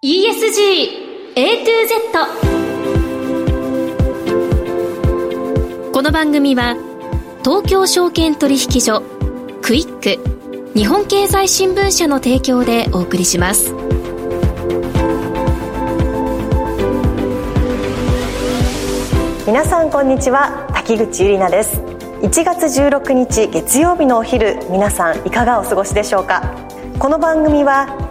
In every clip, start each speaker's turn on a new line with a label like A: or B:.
A: ESG A to Z この番組は東京証券取引所クイック日本経済新聞社の提供でお送りします。
B: 皆さんこんにちは滝口ゆりなです。1月16日月曜日のお昼皆さんいかがお過ごしでしょうか？この番組は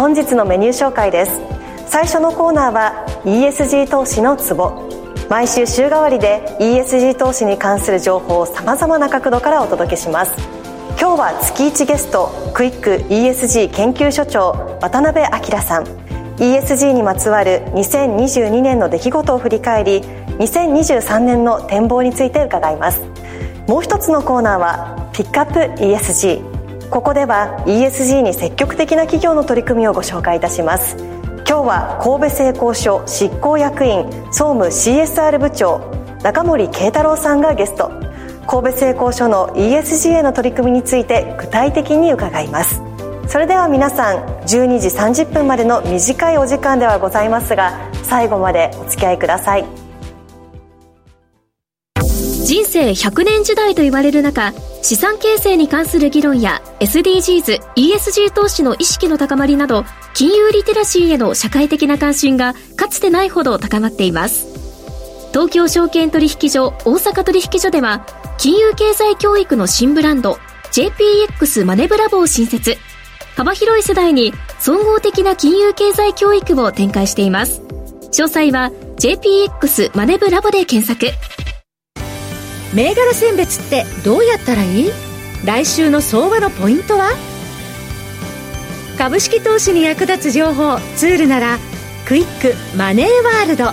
B: 本日のメニュー紹介です。最初のコーナーは ESG 投資のツボ。毎週週替わりで ESG 投資に関する情報をさまざまな角度からお届けします。今日は月1ゲストクイック ESG 研究所長渡辺明さん。ESG にまつわる2022年の出来事を振り返り2023年の展望について伺います。もう一つのコーナーはピックアップ ESG ここでは ESG に積極的な企業の取り組みをご紹介いたします。今日は神戸製鋼所執行役員総務 CSR 部長中森慶太郎さんがゲスト。神戸製鋼所の ESG への取り組みについて具体的に伺います。それでは皆さん12時30分までの短いお時間ではございますが最後までお付き合いください。
A: 人生100年時代と言われる中資産形成に関する議論や SDGs、ESG 投資の意識の高まりなど金融リテラシーへの社会的な関心がかつてないほど高まっています。東京証券取引所大阪取引所では金融経済教育の新ブランド JPX マネブラボを新設。幅広い世代に総合的な金融経済教育を展開しています。詳細は JPX マネブラボで検索。
C: 銘柄選別ってどうやったらいい？来週の相場のポイントは？株式投資に役立つ情報ツールならクイックマネーワールド。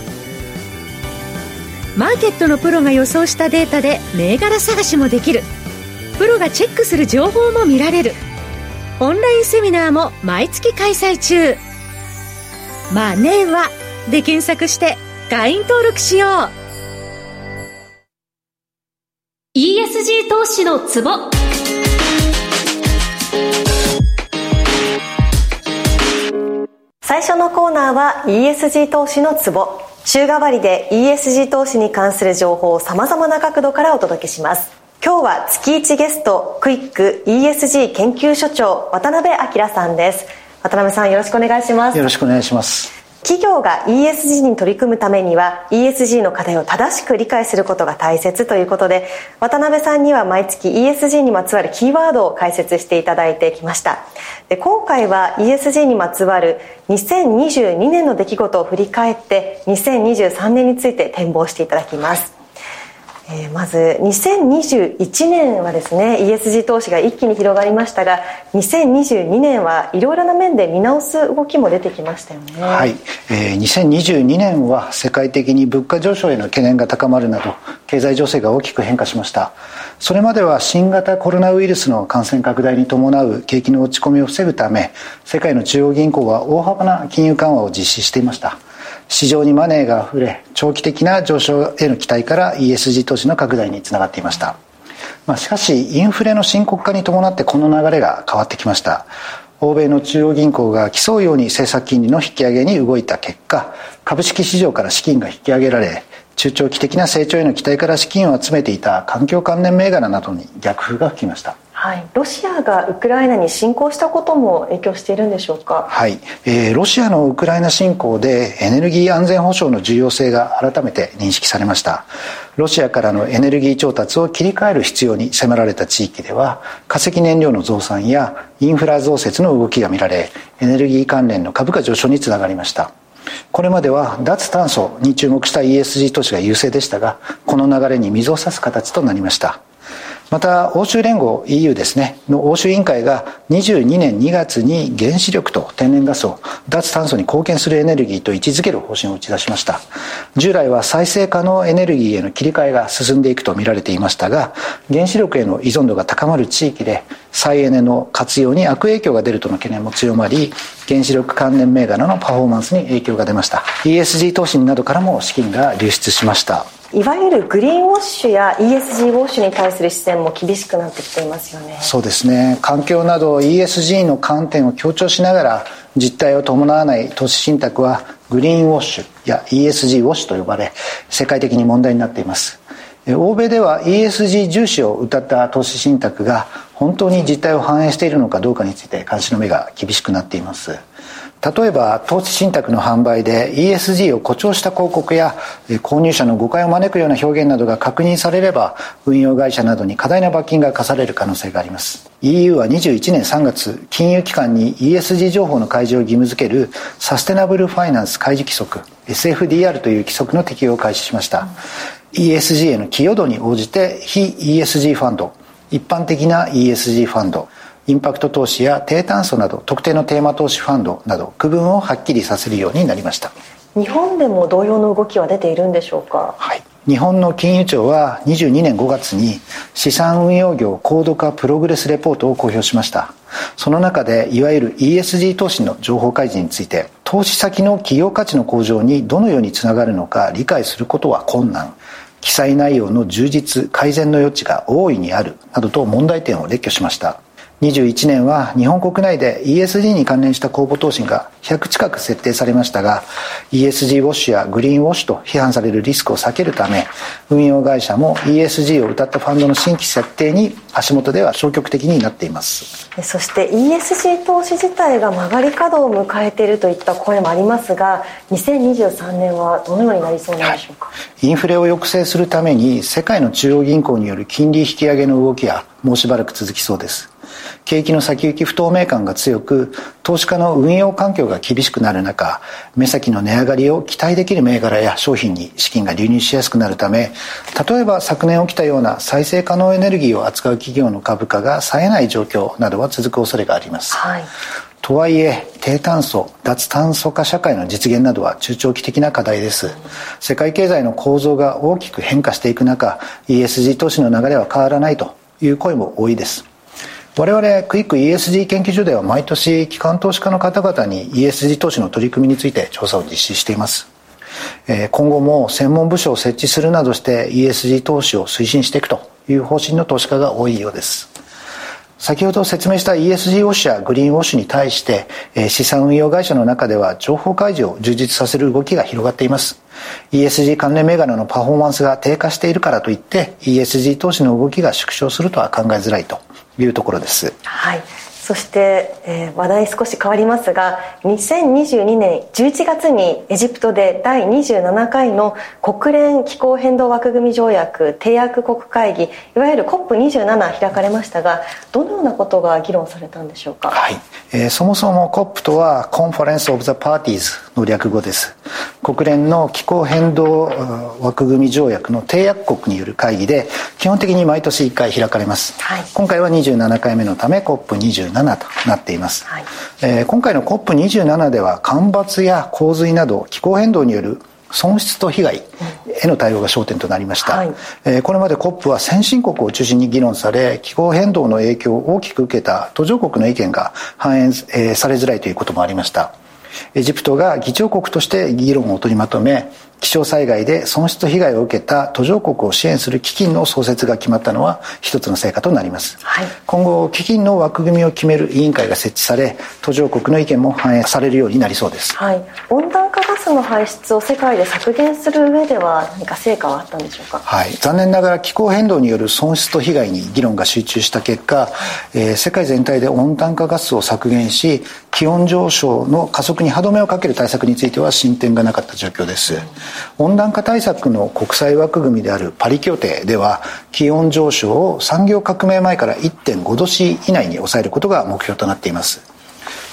C: マーケットのプロが予想したデータで銘柄探しもできる。プロがチェックする情報も見られる。オンラインセミナーも毎月開催中。マネーはで検索して会員登録しよう。
A: ESG 投資のツボ。
B: 最初のコーナーは ESG 投資のツボ。週替わりで ESG 投資に関する情報をさまざまな角度からお届けします。今日は月1ゲストクイック ESG 研究所長渡辺明さんです。渡辺さんよろしくお願いします。
D: よろしくお願いします。
B: 企業が ESG に取り組むためには ESG の課題を正しく理解することが大切ということで渡辺さんには毎月 ESG にまつわるキーワードを解説していただいてきました。で今回は ESG にまつわる2022年の出来事を振り返って2023年について展望していただきます。えー、まず2021年はですね ESG 投資が一気に広がりましたが2022年はいろいろな面で見直す動きも出てきましたよね。
D: はい、えー、2022年は世界的に物価上昇への懸念が高まるなど経済情勢が大きく変化しました。それまでは新型コロナウイルスの感染拡大に伴う景気の落ち込みを防ぐため世界の中央銀行は大幅な金融緩和を実施していました。市場にマネーが溢れ長期的な上昇への期待から ESG 投資の拡大につながっていました、まあ、しかしインフレの深刻化に伴ってこの流れが変わってきました。欧米の中央銀行が競うように政策金利の引き上げに動いた結果株式市場から資金が引き上げられ中長期的な成長への期待から資金を集めていた環境関連銘柄などに逆風が吹きました。
B: はい、ロシアがウクライナに侵攻したことも影響しているんでしょうか、
D: はい。えー、ロシアのウクライナ侵攻でエネルギー安全保障の重要性が改めて認識されました。ロシアからのエネルギー調達を切り替える必要に迫られた地域では化石燃料の増産やインフラ増設の動きが見られエネルギー関連の株価上昇につながりました。これまでは脱炭素に注目した ESG 投資が優勢でしたがこの流れに水を差す形となりました。また欧州連合 EU ですねの欧州委員会が22年2月に原子力と天然ガスを脱炭素に貢献するエネルギーと位置づける方針を打ち出しました。従来は再生可能エネルギーへの切り替えが進んでいくと見られていましたが原子力への依存度が高まる地域で再エネの活用に悪影響が出るとの懸念も強まり原子力関連銘柄のパフォーマンスに影響が出ました。ESG 投資などからも資金が流出しました。
B: いわゆるグリーンウォッシュや ESG ウォッシュに対する視線も厳しくなってきていますよね。
D: そうですね。環境など ESG の観点を強調しながら実態を伴わない投資信託はグリーンウォッシュや ESG ウォッシュと呼ばれ世界的に問題になっています。欧米では ESG 重視を謳った投資信託が本当に実態を反映しているのかどうかについて監視の目が厳しくなっています。例えば投資信託の販売で ESG を誇張した広告や購入者の誤解を招くような表現などが確認されれば運用会社などに過大な罰金が課される可能性があります。EU は21年3月金融機関に ESG 情報の開示を義務付けるサステナブルファイナンス開示規則 SFDR という規則の適用を開始しました、ESG への寄与度に応じて非 ESG ファンド一般的な ESG ファンドインパクト投資や低炭素など特定のテーマ投資ファンドなど区分をはっきりさせるようになりました。
B: 日本でも同様の動きは出ているんでしょうか？
D: はい。日本の金融庁は22年5月に資産運用業高度化プログレスレポートを公表しました。その中でいわゆる ESG 投資の情報開示について投資先の企業価値の向上にどのようにつながるのか理解することは困難。記載内容の充実改善の余地が大いにあるなどと問題点を列挙しました21年は日本国内で ESG に関連した公募答申が100近く設定されましたが ESG ウォッシュやグリーンウォッシュと批判されるリスクを避けるため運用会社も ESG を謳ったファンドの新規設定に足元では消極的になっています。
B: そして ESG 投資自体が曲がり角を迎えているといった声もありますが2023年はどのようになりそうなんでしょうか、は
D: い、インフレを抑制するために世界の中央銀行による金利引き上げの動きはもうしばらく続きそうです景気の先行き不透明感が強く投資家の運用環境が厳しくなる中目先の値上がりを期待できる銘柄や商品に資金が流入しやすくなるため例えば昨年起きたような再生可能エネルギーを扱う企業の株価が冴えない状況などは続く恐れがあります、はい。とはいえ低炭素脱炭素化社会の実現などは中長期的な課題です。世界経済の構造が大きく変化していく中 ESG 投資の流れは変わらないという声も多いです我々クイック ESG 研究所では毎年機関投資家の方々に ESG 投資の取り組みについて調査を実施しています。今後も専門部署を設置するなどして ESG 投資を推進していくという方針の投資家が多いようです。先ほど説明した ESG ウォッシュやグリーンウォッシュに対して資産運用会社の中では情報開示を充実させる動きが広がっています。ESG 関連銘柄のパフォーマンスが低下しているからといって ESG 投資の動きが縮小するとは考えづらいと。いうところです。
B: はいそして、えー、話題少し変わりますが2022年11月にエジプトで第27回の国連気候変動枠組条約締約国会議いわゆる COP27 開かれましたがどのようなことが議論されたんでしょうか、
D: はい。えー、そもそも COP とは Conference of the Parties の略語です。国連の気候変動枠組み条約の締約国による会議で基本的に毎年1回開かれます、はい、今回は27回目のため COP27 となっています、はい、えー、今回の COP27 では干ばつや洪水など気候変動による損失と被害への対応が焦点となりました、はい、えー、これまで COP は先進国を中心に議論され気候変動の影響を大きく受けた途上国の意見が反映、えー、されづらいということもありました。エジプトが議長国として議論を取りまとめ気象災害で損失と被害を受けた途上国を支援する基金の創設が決まったのは一つの成果となります、はい、今後基金の枠組みを決める委員会が設置され途上国の意見も反映されるようになりそうです、
B: はい、温暖化ガスの排出を世界で削減する上では何か成果はあったんでしょうか、
D: はい、残念ながら気候変動による損失と被害に議論が集中した結果、えー、世界全体で温暖化ガスを削減し気温上昇の加速に歯止めをかける対策については進展がなかった状況です、温暖化対策の国際枠組みであるパリ協定では気温上昇を産業革命前から1.5度 C 以内に抑えることが目標となっています。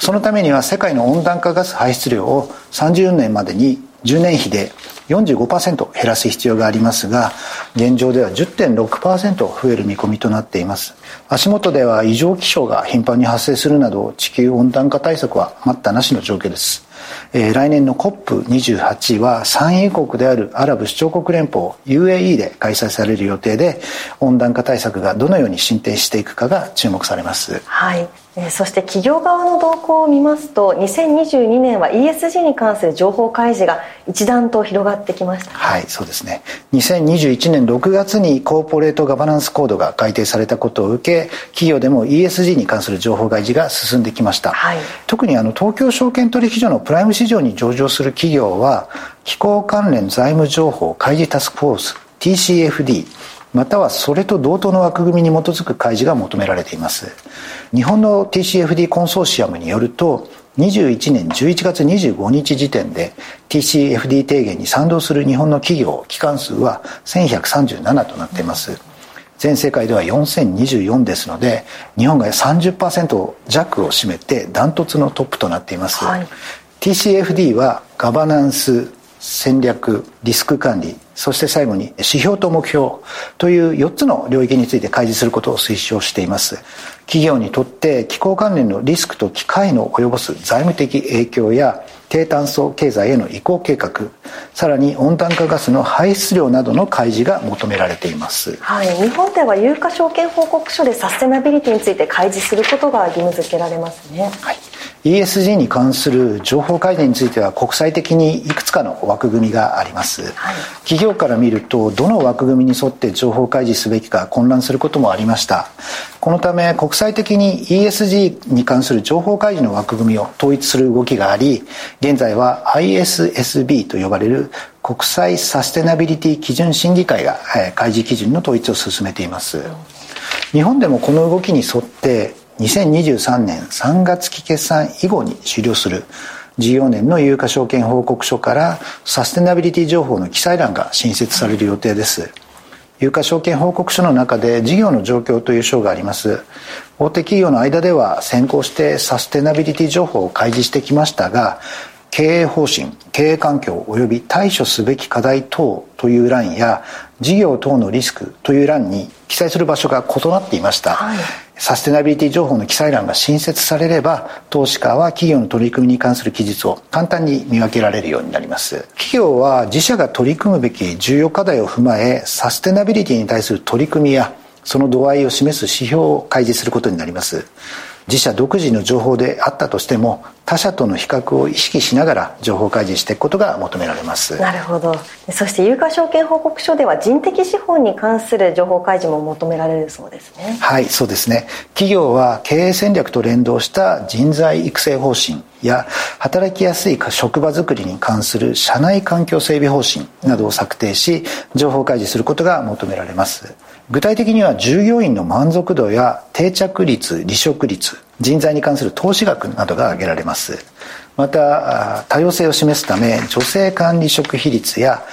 D: そのためには世界の温暖化ガス排出量を30年までに10年比で45%減らす必要がありますが現状では10.6%増える見込みとなっています。足元では異常気象が頻繁に発生するなど地球温暖化対策は待ったなしの状況です。えー、来年の COP28 は産油国であるアラブ首長国連邦 UAE で開催される予定で温暖化対策がどのように進展していくかが注目されます。
B: はいそして企業側の動向を見ますと2022年は ESG に関する情報開示が一段と広がってきました、ね、
D: はいそうですね。2021年6月にコーポレートガバナンスコードが改定されたことを受け企業でも ESG に関する情報開示が進んできました、はい、特にあの東京証券取引所のプライム市場に上場する企業は気候関連財務情報開示タスクフォース TCFD またはそれと同等の枠組みに基づく開示が求められています。日本の TCFD コンソーシアムによると21年11月25日時点で TCFD 提言に賛同する日本の企業機関数は1137となっています。全世界では4024ですので日本が30%弱を占めてダントツのトップとなっています、はい、TCFD はガバナンス戦略リスク管理そして最後に指標と目標という4つの領域について開示することを推奨しています。企業にとって気候関連のリスクと機会の及ぼす財務的影響や低炭素経済への移行計画さらに温暖化ガスの排出量などの開示が求められています、
B: はい、日本では有価証券報告書でサステナビリティについて開示することが義務付けられますね、
D: はい ESG に関する情報改善については国際的にいくつかの枠組みがあります、はい、企業から見るとどの枠組みに沿って情報開示すべきか混乱することもありました。このため国際的に ESG に関する情報開示の枠組みを統一する動きがあり現在は ISSB と呼ばれる国際サステナビリティ基準審議会が開示基準の統一を進めています。日本でもこの動きに沿って2023年3月期決算以後に終了する事業年の有価証券報告書からサステナビリティ情報の記載欄が新設される予定です。有価証券報告書の中で事業の状況という章があります。大手企業の間では先行してサステナビリティ情報を開示してきましたが経営方針経営環境及び対処すべき課題等という欄や事業等のリスクという欄に記載する場所が異なっていました、はい。サステナビリティ情報の記載欄が新設されれば投資家は企業の取り組みに関する記述を簡単に見分けられるようになります。企業は自社が取り組むべき重要課題を踏まえサステナビリティに対する取り組みやその度合いを示す指標を開示することになります自社独自の情報であったとしても他社との比較を意識しながら情報開示していくことが求められます。
B: なるほど。そして有価証券報告書では人的資本に関する情報開示も求められるそうですね。
D: はいそうですね。企業は経営戦略と連動した人材育成方針や働きやすい職場づくりに関する社内環境整備方針などを策定し情報開示することが求められます具体的には従業員の満足度や定着率離職率人材に関する投資額などが挙げられます。また多様性を示すため女性管理職比率や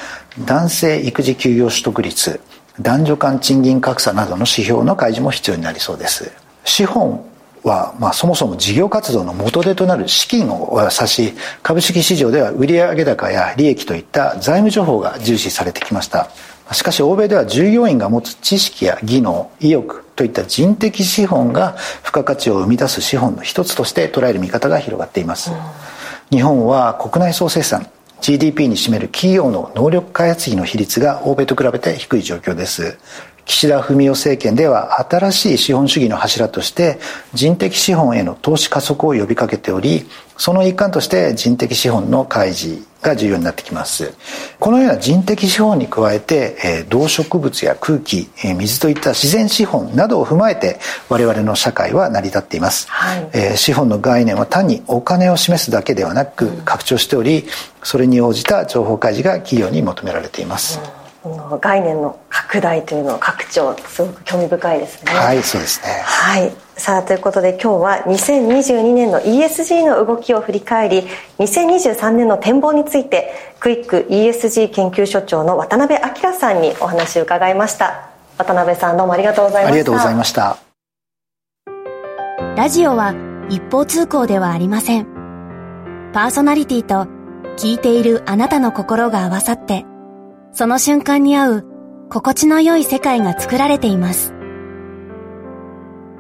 D: 男性育児休業取得率男女間賃金格差などの指標の開示も必要になりそうです。資本は、まあ、そもそも事業活動の元手となる資金を指し株式市場では売上高や利益といった財務情報が重視されてきました。しかし欧米では従業員が持つ知識や技能意欲といった人的資本が付加価値を生み出す資本の一つとして捉える見方が広がっています、日本は国内総生産 GDP に占める企業の能力開発費の比率が欧米と比べて低い状況です岸田文雄政権では新しい資本主義の柱として人的資本への投資加速を呼びかけておりその一環として人的資本の開示が重要になってきます。このような人的資本に加えて、え動植物や空気、え水といった自然資本などを踏まえて我々の社会は成り立っています、はい、え資本の概念は単にお金を示すだけではなく拡張しておりそれに応じた情報開示が企業に求められています、うん
B: 概念の拡大というの拡張すごく興味深いですね。
D: はいそうですね。
B: はい。さあということで今日は2022年の ESG の動きを振り返り2023年の展望についてクイック ESG 研究所長の渡辺明さんにお話を伺いました。渡辺さんどうもありがとうございました。あ
D: りがとうございました。
E: ラジオは一方通行ではありません。パーソナリティと聞いているあなたの心が合わさって、その瞬間に合う心地の良い世界が作られています。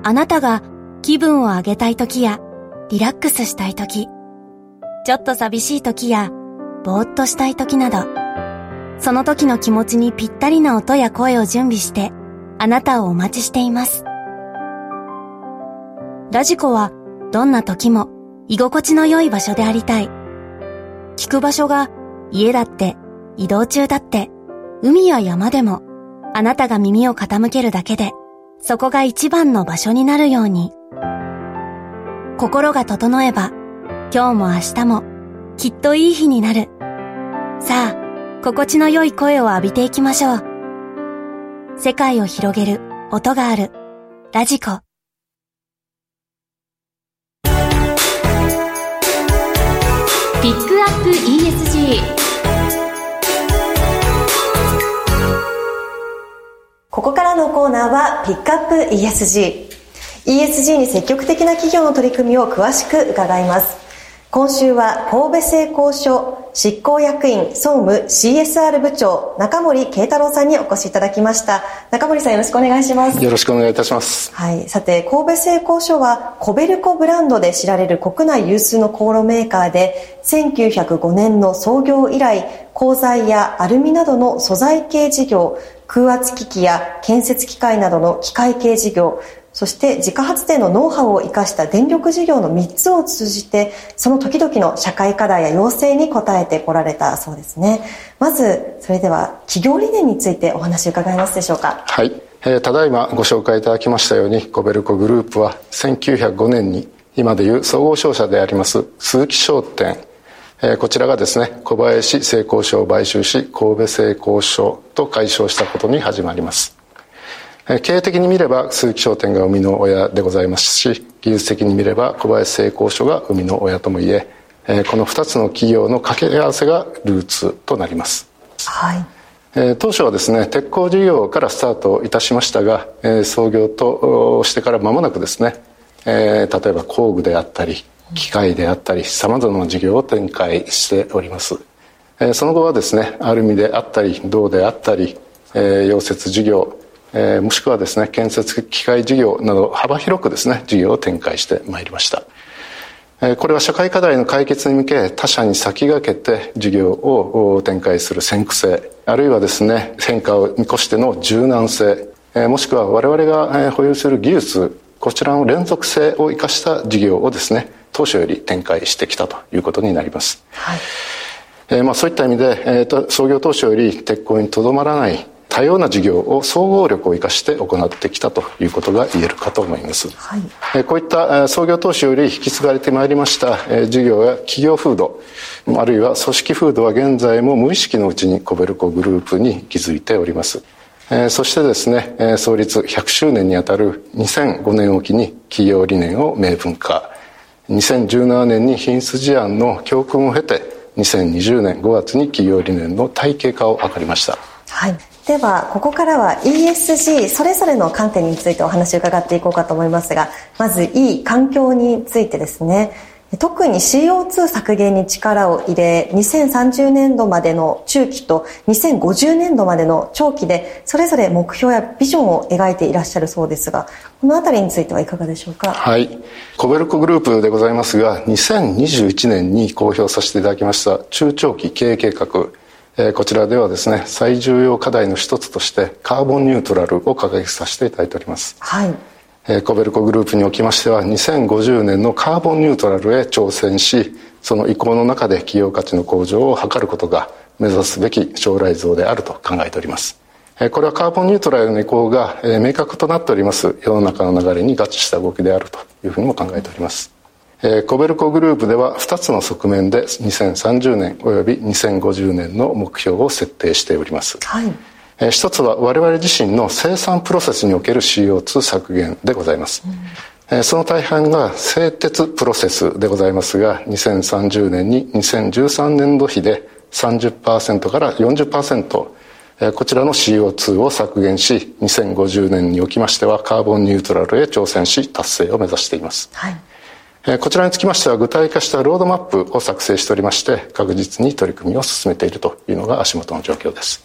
E: あなたが気分を上げたい時やリラックスしたい時、ちょっと寂しい時やぼーっとしたい時など、その時の気持ちにぴったりな音や声を準備してあなたをお待ちしています。ラジコはどんな時も居心地の良い場所でありたい。聞く場所が家だって移動中だって海や山でもあなたが耳を傾けるだけでそこが一番の場所になるように。心が整えば今日も明日もきっといい日になる。さあ、心地の良い声を浴びていきましょう。世界を広げる音があるラジコ。
A: ピックアップ ESG
B: ここからのコーナーはピックアップ ESG ESG に積極的な企業の取り組みを詳しく伺います。今週は神戸製鋼所執行役員総務 CSR 部長中森慶太郎さんにお越しいただきました。中森さんよろしくお願いします。
F: よろしくお願いいたします。
B: はい。さて神戸製鋼所はコベルコブランドで知られる国内有数の航路メーカーで1905年の創業以来鋼材やアルミなどの素材系事業空圧機器や建設機械などの機械系事業そして自家発電のノウハウを生かした電力事業の3つを通じてその時々の社会課題や要請に応えてこられたそうですね。まずそれでは企業理念についてお話伺えますでしょうか。
F: はい、えー、ただいまご紹介いただきましたようにコベルコグループは1905年に今でいう総合商社であります鈴木商店えー、こちらがですね小林製鋼所を買収し神戸製鋼所と解消したことに始まります。経営的に見れば鈴木商店が生みの親でございますし技術的に見れば小林製鋼所が生みの親ともいえこの2つの企業の掛け合わせがルーツとなります、
B: はい、
F: 当初はですね鉄鋼事業からスタートいたしましたが創業としてから間もなくですね例えば工具であったり機械であったりさまざまな事業を展開しております。その後はですねアルミであったり銅であったり溶接事業え、もしくはですね建設機械事業など幅広くですね事業を展開してまいりました、え、これは社会課題の解決に向け他社に先駆けて事業を展開する先駆性あるいはですね変化を見越しての柔軟性、え、もしくは我々が保有する技術こちらの連続性を生かした事業をですね当初より展開してきたということになります、はい。えーまあ、そういった意味で、えーと、創業当初より鉄鋼にとどまらない多様な事業を総合力を生かして行ってきたということが言えるかと思います、はい、こういった創業当初より引き継がれてまいりました事業や企業風土あるいは組織風土は現在も無意識のうちにコベルコグループに築いております。そしてですね創立100周年にあたる2005年を機に企業理念を明文化2017年に品質事案の教訓を経て2020年5月に企業理念の体系化を図りました。
B: はい。ではここからは ESG それぞれの観点についてお話を伺っていこうかと思いますがまず E 環境についてですね。特に CO2 削減に力を入れ2030年度までの中期と2050年度までの長期でそれぞれ目標やビジョンを描いていらっしゃるそうですがこの辺りについてはいかがでしょうか？
F: はい。コベルコグループでございますが2021年に公表させていただきました中長期経営計画。こちらではですね最重要課題の一つとしてカーボンニュートラルを掲げさせていただいております、
B: はい、
F: コベルコグループにおきましては2050年のカーボンニュートラルへ挑戦しその移行の中で企業価値の向上を図ることが目指すべき将来像であると考えております。これはカーボンニュートラルの移行が明確となっております。世の中の流れに合致した動きであるというふうにも考えております。コベルコグループでは2つの側面で2030年および2050年の目標を設定しております、
B: はい、
F: 一つは我々自身の生産プロセスにおける CO2 削減でございます、うん、その大半が製鉄プロセスでございますが2030年に2013年度比で30%から40%こちらの CO2 を削減し2050年におきましてはカーボンニュートラルへ挑戦し達成を目指しています、
B: はい。
F: こちらにつきましては具体化したロードマップを作成しておりまして確実に取り組みを進めているというのが足元の状況です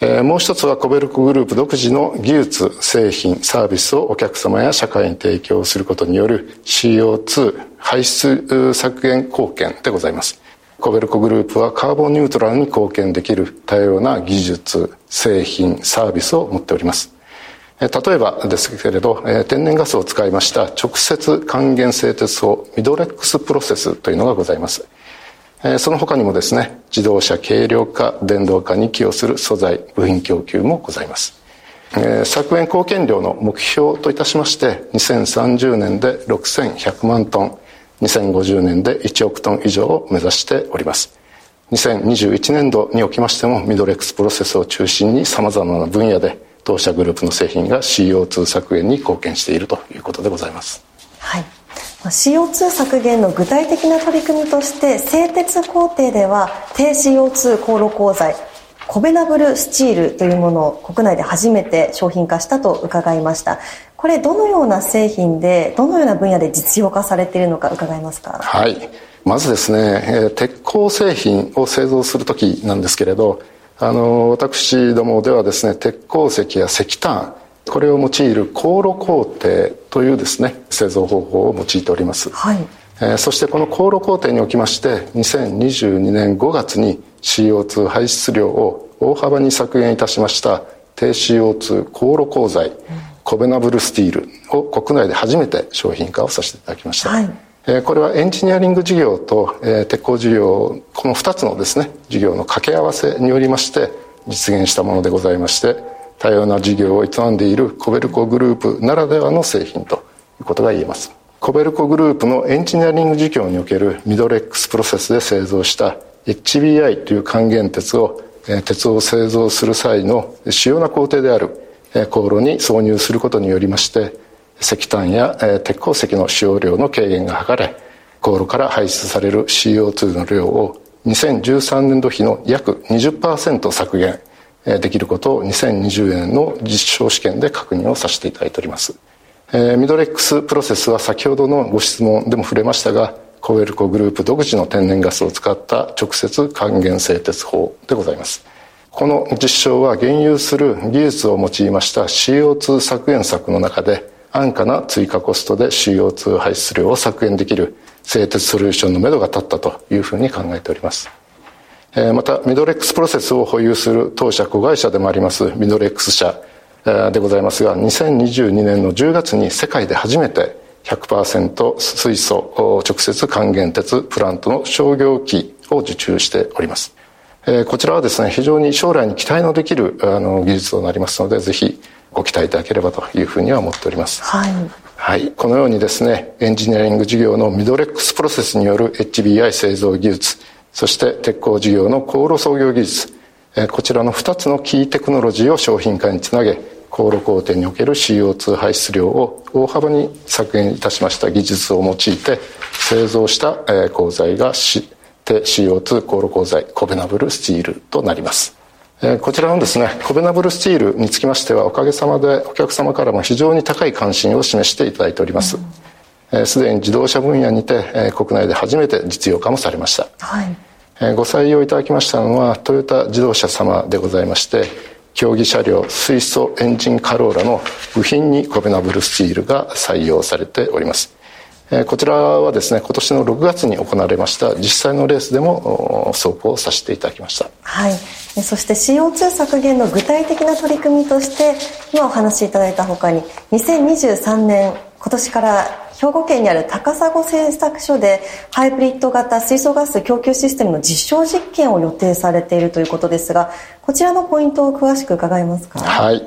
F: もう一つはコベルコグループ独自の技術製品サービスをお客様や社会に提供することによる CO2 排出削減貢献でございます。コベルコグループはカーボンニュートラルに貢献できる多様な技術製品サービスを持っております。例えばですけれど天然ガスを使いました直接還元製鉄法ミドレックスプロセスというのがございます。その他にもですね自動車軽量化電動化に寄与する素材部品供給もございます。削減貢献量の目標といたしまして2030年で6100万トン2050年で1億トン以上を目指しております。2021年度におきましてもミドレックスプロセスを中心にさまざまな分野で当社グループの製品が CO2 削減に貢献しているということでございます。
B: はい。CO2 削減の具体的な取り組みとして製鉄工程では低 CO2 高炉鋼材コベナブルスチールというものを国内で初めて商品化したと伺いました。これどのような製品でどのような分野で実用化されているのか伺えますか？
F: はい。まずですね鉄鋼製品を製造する時なんですけれどあの私どもではですね鉄鉱石や石炭これを用いる香炉工程というですね製造方法を用いております、はい。えー、そしてこの香炉工程におきまして2022年5月に CO2 排出量を大幅に削減いたしました低 CO2 香炉鋼材、うん、コベナブルスティールを国内で初めて商品化をさせていただきました、はい。これはエンジニアリング事業と鉄鋼事業この2つのですね事業の掛け合わせによりまして実現したものでございまして多様な事業を営んでいるコベルコグループならではの製品ということが言えます。コベルコグループのエンジニアリング事業におけるミドレックスプロセスで製造した HBI という還元鉄を鉄を製造する際の主要な工程である航路に挿入することによりまして石炭や、鉄鉱石の使用量の軽減が図れ航路から排出される CO2 の量を2013年度比の約20%削減。できることを2020年の実証試験で確認をさせていただいております、えー、ミドレックスプロセスは先ほどのご質問でも触れましたがコウエルコグループ独自の天然ガスを使った直接還元製鉄法でございますこの実証は現有する技術を用いました CO2 削減策の中で安価な追加コストで CO2 排出量を削減できる製鉄ソリューションのめどが立ったというふうに考えております。また、ミドレックスプロセスを保有する当社子会社でもありますミドレックス社でございますが、2022年の10月に世界で初めて100%水素直接還元鉄プラントの商業機を受注しております。こちらはですね、非常に将来に期待のできる技術となりますので、ぜひご期待いただければというふうには思っております。はい。はい。このようにですね、エンジニアリング事業のミドレックスプロセスによる HBI 製造技術、そして鉄鋼事業の航路創業技術、こちらの2つのキーテクノロジーを商品化につなげ、航路工程における CO2 排出量を大幅に削減いたしました技術を用いて製造した鋼材が CO2 航路鋼材コベナブルスチールとなります。こちらのですねコベナブルスチールにつきましてはおかげさまでお客様からも非常に高い関心を示していただいておりますすで、うん、に自動車分野にて国内で初めて実用化もされました、はい、ご採用いただきましたのはトヨタ自動車様でございまして競技車両水素エンジンカローラの部品にコベナブルスチールが採用されております。こちらはですね今年の6月に行われました実際のレースでも走行させていただきました。
B: はい。そして CO2 削減の具体的な取り組みとして今お話しいただいたほかに2023年今年から兵庫県にある高砂製作所でハイブリッド型水素ガス供給システムの実証実験を予定されているということですがこちらのポイントを詳しく伺えますか？
F: はい。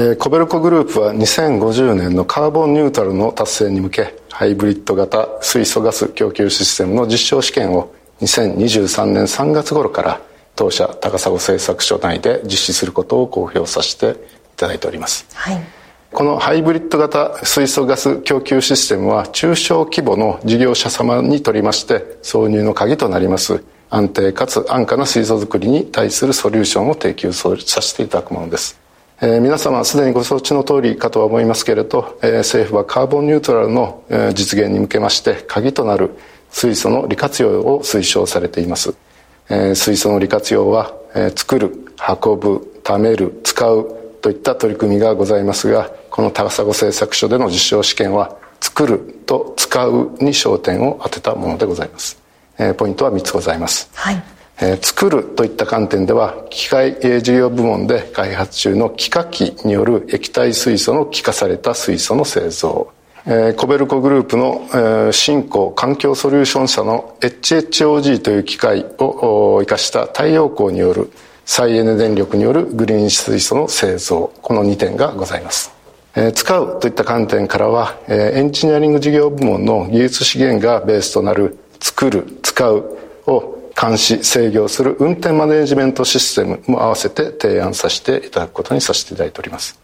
F: えー、コベルコグループは2050年のカーボンニュートラルの達成に向けハイブリッド型水素ガス供給システムの実証試験を2023年3月頃から当社高砂製作所内で実施することを公表させていただいております、はい、このハイブリッド型水素ガス供給システムは中小規模の事業者様にとりまして挿入の鍵となります。安定かつ安価な水素作りに対するソリューションを提供させていただくものです。えー、皆様すでにご承知の通りかとは思いますけれど、えー、政府はカーボンニュートラルの、実現に向けまして鍵となる水素の利活用を推奨されています、えー、水素の利活用は、えー、作る運ぶ貯める使うといった取り組みがございますがこの高砂製作所での実証試験は作ると使うに焦点を当てたものでございます、えー、ポイントは3つございます、
B: はい。
F: えー、作るといった観点では機械事業部門で開発中の気化器による液体水素の気化された水素の製造。えー、コベルコグループの、えー、新興環境ソリューション社の HHOG という機械を生かした太陽光による再エネ電力によるグリーン水素の製造。この2点がございます、えー、使うといった観点からは、エンジニアリング事業部門の技術資源がベースとなる作る使うを監視制御する運転マネジメントシステムも合わせて提案させていただくことにさせていただいております。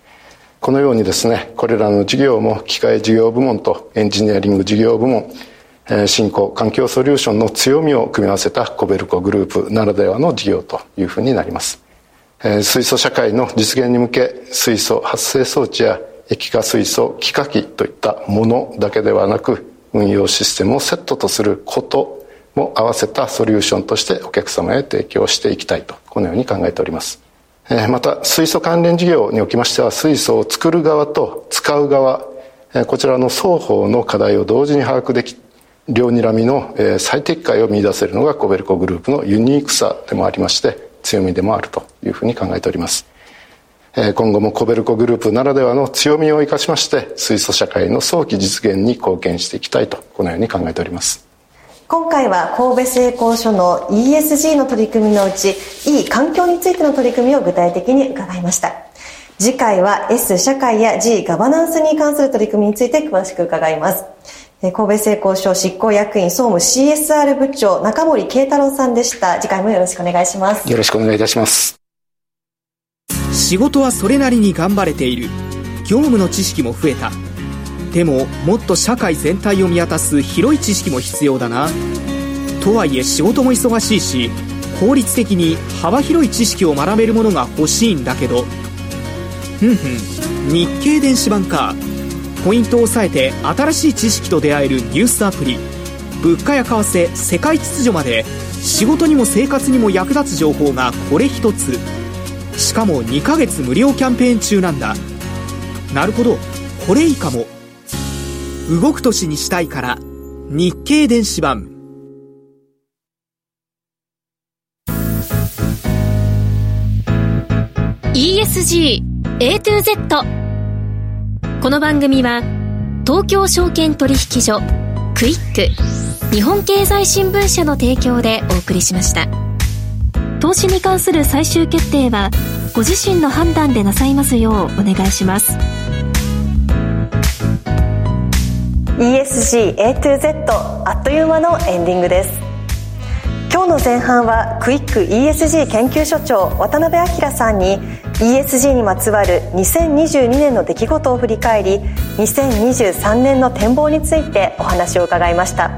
F: このようにですねこれらの事業も機械事業部門とエンジニアリング事業部門新興環境ソリューションの強みを組み合わせたコベルコグループならではの事業というふうになります。水素社会の実現に向け水素発生装置や液化水素気化器といったものだけではなく運用システムをセットとすることも合わせたソリューションとしてお客様へ提供していきたいとこのように考えております。また水素関連事業におきましては水素を作る側と使う側。こちらの双方の課題を同時に把握でき両にらみの最適解を見出せるのがコベルコグループのユニークさでもありまして強みでもあるというふうに考えております。今後もコベルコグループならではの強みを生かしまして水素社会の早期実現に貢献していきたいとこのように考えております。
B: 今回は神戸製鋼所の ESG の取り組みのうちいい環境についての取り組みを具体的に伺いました。次回は S 社会や G ガバナンスに関する取り組みについて詳しく伺います。神戸製鋼所執行役員総務 CSR 部長中森慶太郎さんでした。次回もよろしくお願いします。
F: よろしくお願いいたします
G: 仕事はそれなりに頑張れている。業務の知識も増えた。でももっと社会全体を見渡す広い知識も必要だな。とはいえ仕事も忙しいし効率的に幅広い知識を学べるものが欲しいんだけど。ふんふん。日経電子版か。ポイントを押さえて新しい知識と出会えるニュースアプリ。物価や為替世界秩序まで。仕事にも生活にも役立つ情報がこれ一つ。しかも2ヶ月無料キャンペーン中なんだ。なるほど。これいいかも。動く年にしたいから。日経電子版「
A: ESG A to Z」この番組は東京証券取引所クイック日本経済新聞社の提供でお送りしました。投資に関する最終決定はご自身の判断でなさいますようお願いします。
B: ESG A to Z あっという間のエンディングです。今日の前半はクイック ESG 研究所長渡辺明さんに ESG にまつわる2022年の出来事を振り返り2023年の展望についてお話を伺いました。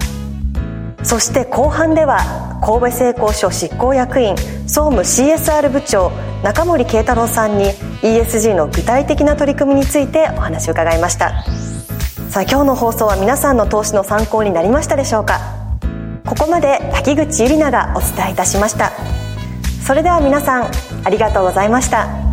B: そして後半では神戸製鋼所執行役員総務 CSR 部長中森慶太郎さんに ESG の具体的な取り組みについてお話を伺いました。さあ今日の放送は皆さんの投資の参考になりましたでしょうか？ここまで滝口ゆりながお伝えいたしました。それでは皆さんありがとうございました。